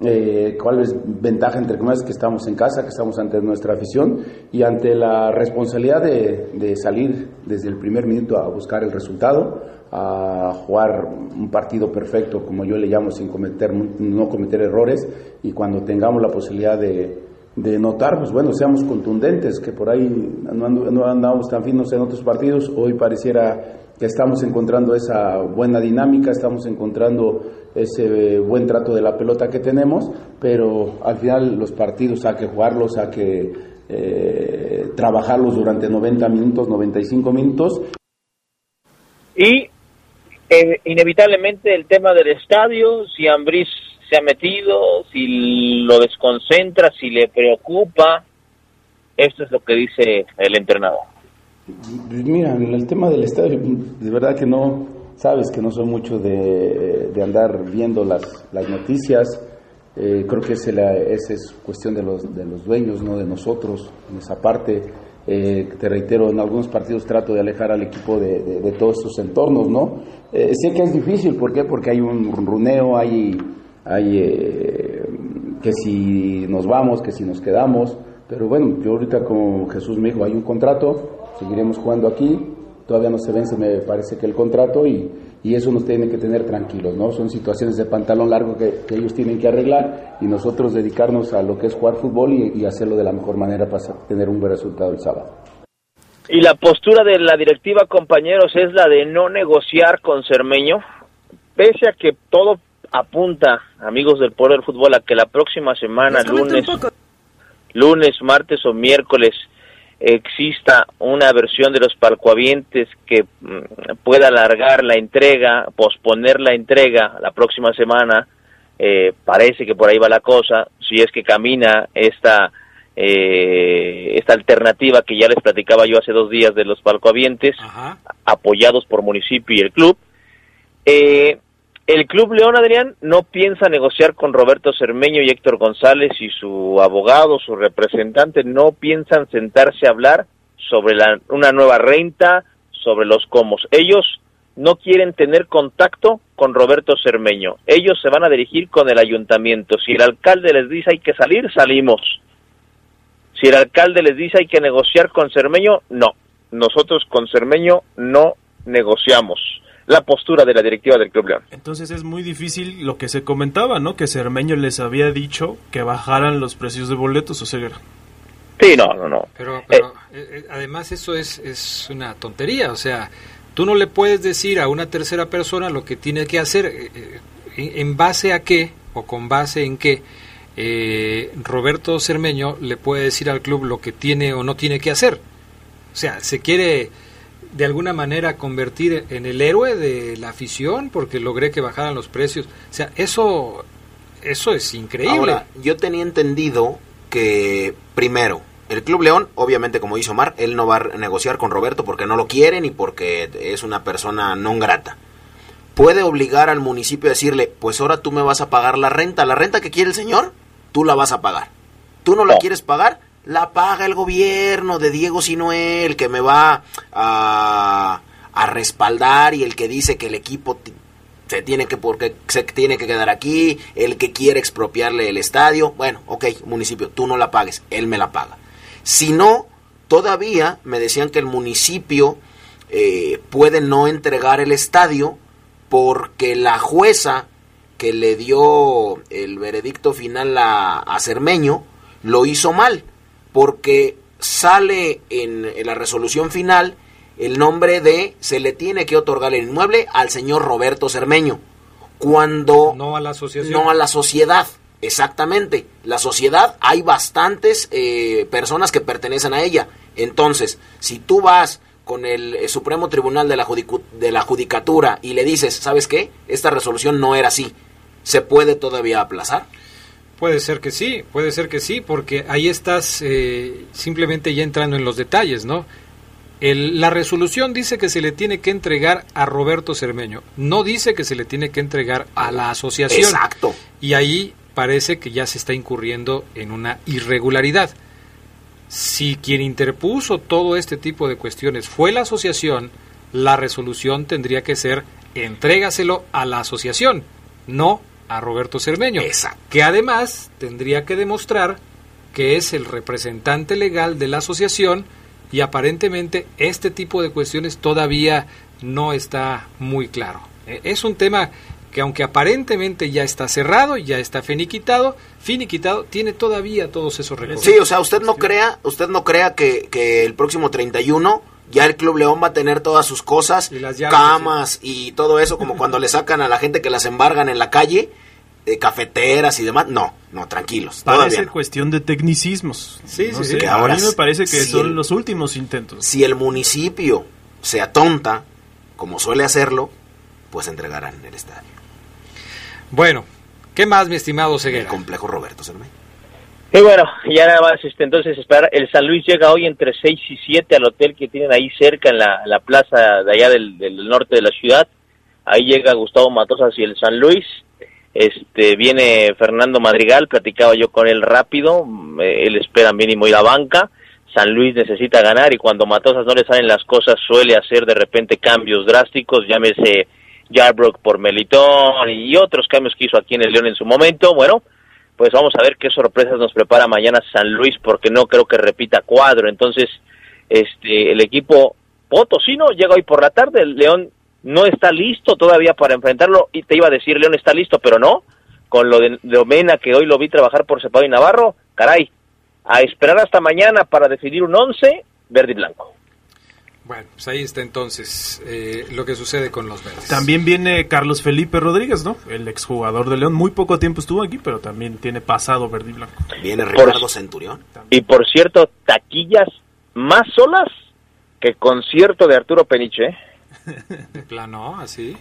Eh, cuál es ventaja entre comillas que estamos en casa, que estamos ante nuestra afición y ante la responsabilidad de, de, salir desde el primer minuto a buscar el resultado, a jugar un partido perfecto, como yo le llamo, sin cometer, no cometer errores. Y cuando tengamos la posibilidad de, de notar, pues bueno, seamos contundentes, que por ahí no, andamos tan finos en otros partidos, hoy pareciera que estamos encontrando esa buena dinámica, estamos encontrando ese buen trato de la pelota que tenemos, pero al final los partidos hay que jugarlos, hay que eh, trabajarlos durante 90 minutos, 95 minutos. Y eh, inevitablemente el tema del estadio, si Ambris se ha metido, si lo desconcentra, si le preocupa. Esto es lo que dice el entrenador. Mira, en el tema del estadio, de verdad que no, sabes que no soy mucho de, andar viendo las, las noticias. Eh, creo que esa es cuestión de los, de los dueños, no de nosotros, en esa parte. Eh, te reitero, en algunos partidos trato de alejar al equipo de, todos estos entornos, ¿no? Eh, sé que es difícil, ¿por qué? Porque hay un runeo, hay hay que si nos vamos, que si nos quedamos, pero bueno, yo ahorita como Jesús me dijo, hay un contrato, seguiremos jugando aquí, todavía no se vence me parece que el contrato y, y eso nos tiene que tener tranquilos, ¿no? Son situaciones de pantalón largo que, ellos tienen que arreglar y nosotros dedicarnos a lo que es jugar fútbol y, y hacerlo de la mejor manera para tener un buen resultado el sábado. Y la postura de la directiva, compañeros, es la de no negociar con Cermeño, pese a que todo apunta, amigos del Poder del Fútbol, a que la próxima semana, lunes, lunes, martes o miércoles, exista una versión de los palcoavientes que mm, pueda alargar la entrega, posponer la entrega la próxima semana, eh, parece que por ahí va la cosa, si es que camina esta eh, esta alternativa que ya les platicaba yo hace dos días de los palcoavientes, apoyados por municipio y el club. Eh, el Club León Adrián no piensa negociar con Roberto Cermeño y Héctor González y su abogado, su representante, no piensan sentarse a hablar sobre la, una nueva renta, sobre los comos. Ellos no quieren tener contacto con Roberto Cermeño. Ellos se van a dirigir con el ayuntamiento. Si el alcalde les dice hay que salir, salimos. Si el alcalde les dice hay que negociar con Cermeño, no. Nosotros con Cermeño no negociamos la postura de la directiva del Club León. Entonces es muy difícil lo que se comentaba, ¿no? Que Cermeño les había dicho que bajaran los precios de boletos o ceguera. Sí, no, no, no. Pero, pero eh, eh, además eso es, es una tontería, o sea, tú no le puedes decir a una tercera persona lo que tiene que hacer, eh, en base a qué o con base en qué eh, Roberto Cermeño le puede decir al club lo que tiene o no tiene que hacer. O sea, se quiere de alguna manera convertir en el héroe de la afición porque logré que bajaran los precios. O sea, eso, eso es increíble. Ahora, yo tenía entendido que primero, el Club León, obviamente como dice Omar, él no va a negociar con Roberto porque no lo quiere ni porque es una persona no grata. Puede obligar al municipio a decirle, pues ahora tú me vas a pagar la renta. La renta que quiere el señor, tú la vas a pagar. ¿Tú no la quieres pagar? La paga el gobierno de Diego Sinuel, que me va a, a respaldar y el que dice que el equipo se tiene que porque se tiene que quedar aquí, el que quiere expropiarle el estadio, bueno, ok, municipio, tú no la pagues, él me la paga. Si no, todavía me decían que el municipio eh, puede no entregar el estadio porque la jueza que le dio el veredicto final a, a Cermeño lo hizo mal, porque sale en, en la resolución final el nombre de se le tiene que otorgar el inmueble al señor Roberto Cermeño, cuando no a la asociación. no a la sociedad. Exactamente. La sociedad, hay bastantes eh, personas que pertenecen a ella. Entonces, si tú vas con el eh, Supremo Tribunal de la, de la Judicatura y le dices, ¿sabes qué? Esta resolución no era así. ¿Se puede todavía aplazar? Puede ser que sí, puede ser que sí, porque ahí estás eh, simplemente ya entrando en los detalles, ¿no? El- la resolución dice que se le tiene que entregar a Roberto Cermeño, no dice que se le tiene que entregar a la asociación. Exacto. Y ahí parece que ya se está incurriendo en una irregularidad. Si quien interpuso todo este tipo de cuestiones fue la asociación, la resolución tendría que ser entrégaselo a la asociación, no a Roberto Cermeño. Exacto. Que además tendría que demostrar que es el representante legal de la asociación y aparentemente este tipo de cuestiones todavía no está muy claro. Eh, Es un tema que aunque aparentemente ya está cerrado, ya está finiquitado, finiquitado, tiene todavía todos esos recursos. Sí, o sea, usted no crea, usted no crea que, que el próximo 31 ya el Club León va a tener todas sus cosas, Y las llaves, camas y todo eso, como cuando le sacan a la gente que las embargan en la calle, eh, cafeteras y demás. No, no, tranquilos, Parece no. cuestión de tecnicismos. Sí, No sí, sé, sí. Que A mí me parece que sí son el- los últimos intentos. Si el municipio se atonta, como suele hacerlo, pues entregarán el estadio. Bueno, ¿qué más, mi estimado El Ceguera? complejo Roberto Cermeño. Y bueno, ya nada más, este, entonces esperar. El San Luis llega hoy entre 6 y 7 al hotel que tienen ahí cerca en la, la plaza de allá del, norte de la ciudad. Ahí llega Gustavo Matosas y el San Luis. Este, viene Fernando Madrigal, platicaba yo con él rápido, mm, eh, él espera mínimo ir a banca. San Luis necesita ganar y cuando Matosas no le salen las cosas suele hacer de repente cambios drásticos, llámese Yarbrough por Melitón y otros cambios que hizo aquí en el León en su momento. Bueno, pues vamos a ver qué sorpresas nos prepara mañana San Luis porque no creo que repita cuadro. Entonces, este el equipo potosino llega hoy por la tarde, el León no está listo todavía para enfrentarlo y te iba a decir León está listo, pero no. Con lo de, de Omena que hoy lo vi trabajar por Cepado y Navarro, caray, a esperar hasta mañana para definir un once verde y blanco. Bueno, pues ahí está entonces eh, lo que sucede con los verdes. También viene Carlos Felipe Rodríguez, ¿no? El exjugador de León. Muy poco tiempo estuvo aquí, pero también tiene pasado verde y blanco. Viene Ricardo Centurión. Y por cierto, taquillas más solas que concierto de Arturo Peniche, ¿eh? De plano, así.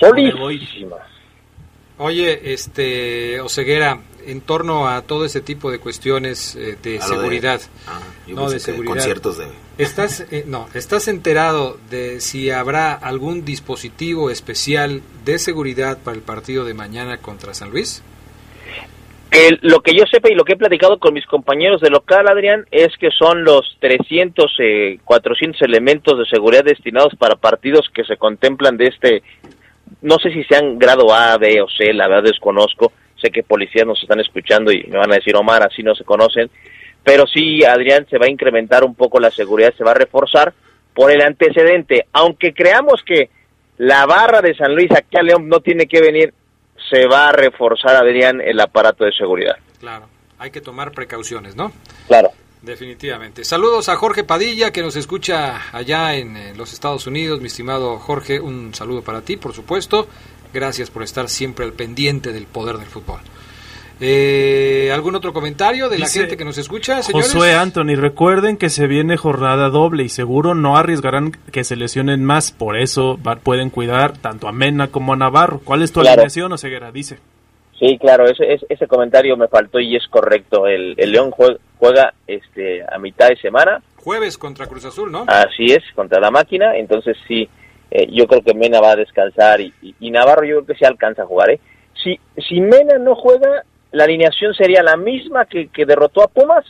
solísimas. Oye, este, Oseguera, en torno a todo ese tipo de cuestiones eh, de A lo de- seguridad, Ah, yo no de seguridad. Conciertos de... ¿Estás, eh, no, ¿Estás enterado de si habrá algún dispositivo especial de seguridad para el partido de mañana contra San Luis? El- lo que yo sepa y lo que he platicado con mis compañeros de local, Adrián, es que son los 300, eh, 400 elementos de seguridad destinados para partidos que se contemplan de este, no sé si sean grado A, B o C, la verdad desconozco, sé que policías nos están escuchando y me van a decir, Omar, así no se conocen, pero sí, Adrián, se va a incrementar un poco la seguridad, se va a reforzar por el antecedente, aunque creamos que la barra de San Luis aquí a León no tiene que venir, se va a reforzar, Adrián, el aparato de seguridad. Claro, hay que tomar precauciones, ¿no? Claro. Definitivamente. Saludos a Jorge Padilla, que nos escucha allá en eh, los Estados Unidos. Mi estimado Jorge, un saludo para ti, por supuesto. Gracias por estar siempre al pendiente del poder del fútbol. Eh, ¿Algún otro comentario de la Dice gente que nos escucha, señores? Josué Anthony, recuerden que se viene jornada doble y seguro no arriesgarán que se lesionen más, por eso va- pueden cuidar tanto a Mena como a Navarro. ¿Cuál es tu Claro. alineación, Oseguera? Dice. Sí, claro, ese, ese, ese comentario me faltó y es correcto. El, el León juega, juega, este, a mitad de semana, Jueves contra Cruz Azul, ¿no? así es, contra la máquina, entonces sí, eh, yo creo que Mena va a descansar y, y- y Navarro yo creo que sí alcanza a jugar. ¿eh? Si, si Mena no juega, la alineación sería la misma que, que derrotó a Pumas,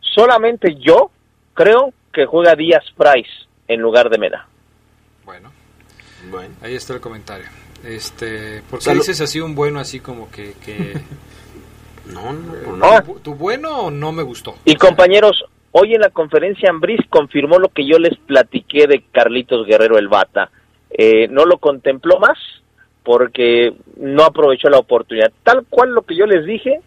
solamente yo creo que juega Díaz Price en lugar de Mena. Bueno, Bueno. ahí está el comentario. Este, ¿por qué Salud. dices así un bueno así como que, que No, no, no. Ah. tu, tu bueno o no me gustó? Y compañeros, hoy en la conferencia Ambris confirmó lo que yo les platiqué de Carlitos Guerrero el Bata. Eh, no lo contempló más porque no aprovechó la oportunidad. Tal cual lo que yo les dije,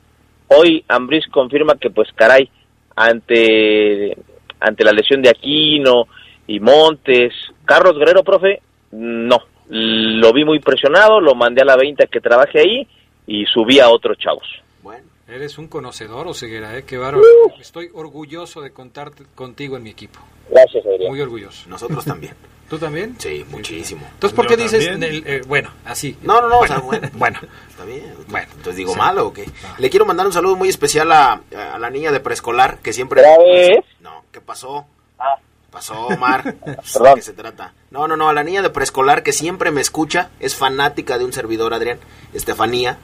hoy Ambris confirma que pues caray, ante, ante la lesión de Aquino y Montes, Carlos Guerrero, profe, no. Lo vi muy presionado, lo mandé a la 20 a que trabaje ahí y subí a otros chavos. Bueno. Eres un conocedor, Oseguera, ¿eh? Qué bárbaro. Estoy orgulloso de contar contigo en mi equipo. Gracias, Adrián. Muy orgulloso. Nosotros también. ¿Tú también? Sí, muchísimo. Entonces, ¿por qué Yo dices, el- eh, bueno, así? No, no, no, o Bueno, sea, bueno. bueno. Está bien. Bueno. Entonces digo Sí. malo o qué. Ah. Le quiero mandar un saludo muy especial a, a la niña de preescolar que siempre. ¿Otra vez? No, ¿qué pasó? Ah. Pasó, Omar. ¿De qué se trata? No, no, no, a la niña de preescolar que siempre me escucha, es fanática de un servidor, Adrián, Estefanía.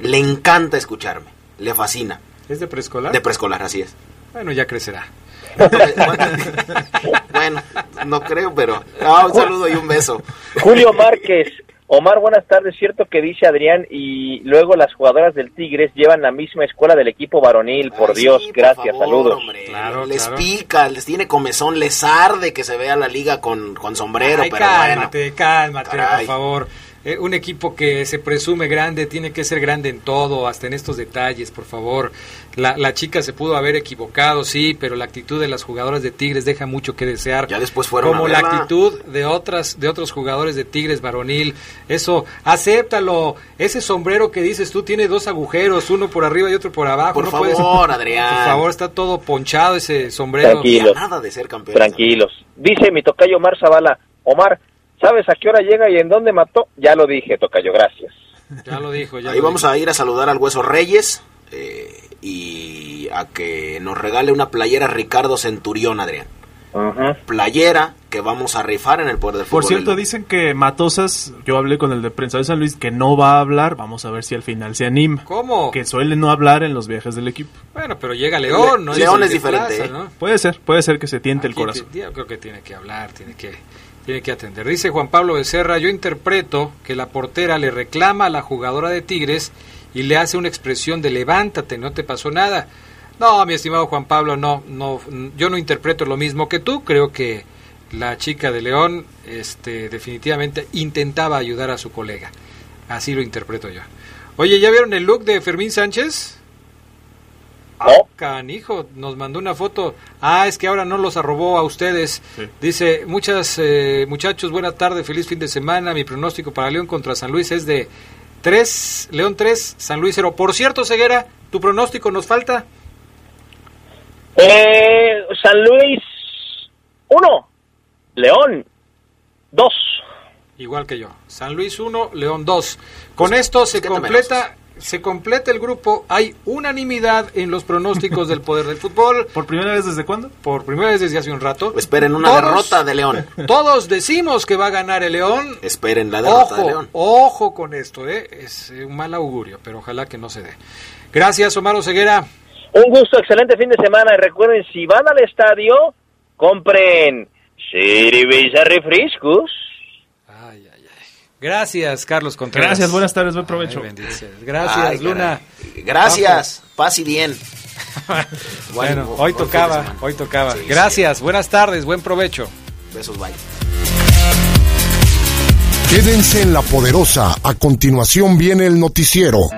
Le encanta escucharme, le fascina. ¿Es de preescolar? De preescolar, así es. Bueno, ya crecerá. bueno, no creo, pero ah, un saludo y un beso. Julio Márquez. Omar, buenas tardes. Cierto que dice Adrián y luego las jugadoras del Tigres llevan la misma escuela del equipo varonil. Por Ay, Dios, sí, por gracias, favor, saludos. hombre. Claro, les claro. pica, les tiene comezón, les arde que se vea la liga con, con sombrero, Ay, pero cálmate, cálmate, Caray. por favor. Eh, un equipo que se presume grande tiene que ser grande en todo, hasta en estos detalles, por favor. La, la chica se pudo haber equivocado, sí, pero la actitud de las jugadoras de Tigres deja mucho que desear. Ya después fueron Como a la actitud de otras de otros jugadores de Tigres varonil. Eso, acéptalo. Ese sombrero que dices tú tiene dos agujeros, uno por arriba y otro por abajo. Por no favor, puedes- Adrián. Por favor, está todo ponchado ese sombrero. Tranquilo. Y a nada de ser campeón. Tranquilos. Dice mi tocayo Omar Zavala. Omar, ¿sabes a qué hora llega y en dónde mató? Ya lo dije, tocayo, gracias. Ya lo dijo. Ya Ahí lo vamos dijo. a ir a saludar al Hueso Reyes eh, y a que nos regale una playera Ricardo Centurión, Adrián. Ujú. Playera que vamos a rifar en el Poder del Fútbol. Por cierto, dicen que Matosas, yo hablé con el de prensa de San Luis, que no va a hablar. Vamos a ver si al final se anima. ¿Cómo? Que suele no hablar en los viajes del equipo. Bueno, pero llega León, ¿no? León es diferente, plaza, ¿eh? ¿no? Puede ser, puede ser que se tiente el corazón. Yo creo que tiene que hablar, tiene que, tiene que atender. Dice Juan Pablo Becerra, yo interpreto que la portera le reclama a la jugadora de Tigres y le hace una expresión de levántate, no te pasó nada. No, mi estimado Juan Pablo, no, no, yo no interpreto lo mismo que tú. Creo que la chica de León, este, definitivamente intentaba ayudar a su colega. Así lo interpreto yo. Oye, ¿ya vieron el look de Fermín Sánchez? ¿No? Canijo, nos mandó una foto. Ah, es que ahora no los arrobó a ustedes. Sí. Dice, muchas eh, muchachos, buena tarde, feliz fin de semana. Mi pronóstico para León contra San Luis es de 3, León 3, San Luis 0. Por cierto, Ceguera, ¿tu pronóstico nos falta? Eh, San Luis, uno. León, dos. Igual que yo. San Luis 1, León 2. Con esto se ¿qué te completa se completa el grupo. Hay unanimidad en los pronósticos del poder del fútbol. ¿Por primera vez desde cuándo? Por primera vez desde hace un rato. Esperen una Todos- derrota de León. Todos decimos que va a ganar el León. Esperen la derrota de Ojo, León. ojo con esto, ¿eh? es eh, un mal augurio, pero ojalá que no se dé. Gracias, Omar Ceguera. Un gusto, excelente fin de semana. Y recuerden, si van al estadio, compren cerveza refrescos. Gracias, Carlos Contreras. Gracias, buenas tardes, buen provecho. Ay, bendiciones. Gracias, Ay, Luna. Gracias. Paz y bien. Bueno, Buen- hoy tocaba, hoy tocaba. Sí, sí. Gracias, buenas tardes, buen provecho. Besos, bye. Quédense en la poderosa. A continuación viene el noticiero.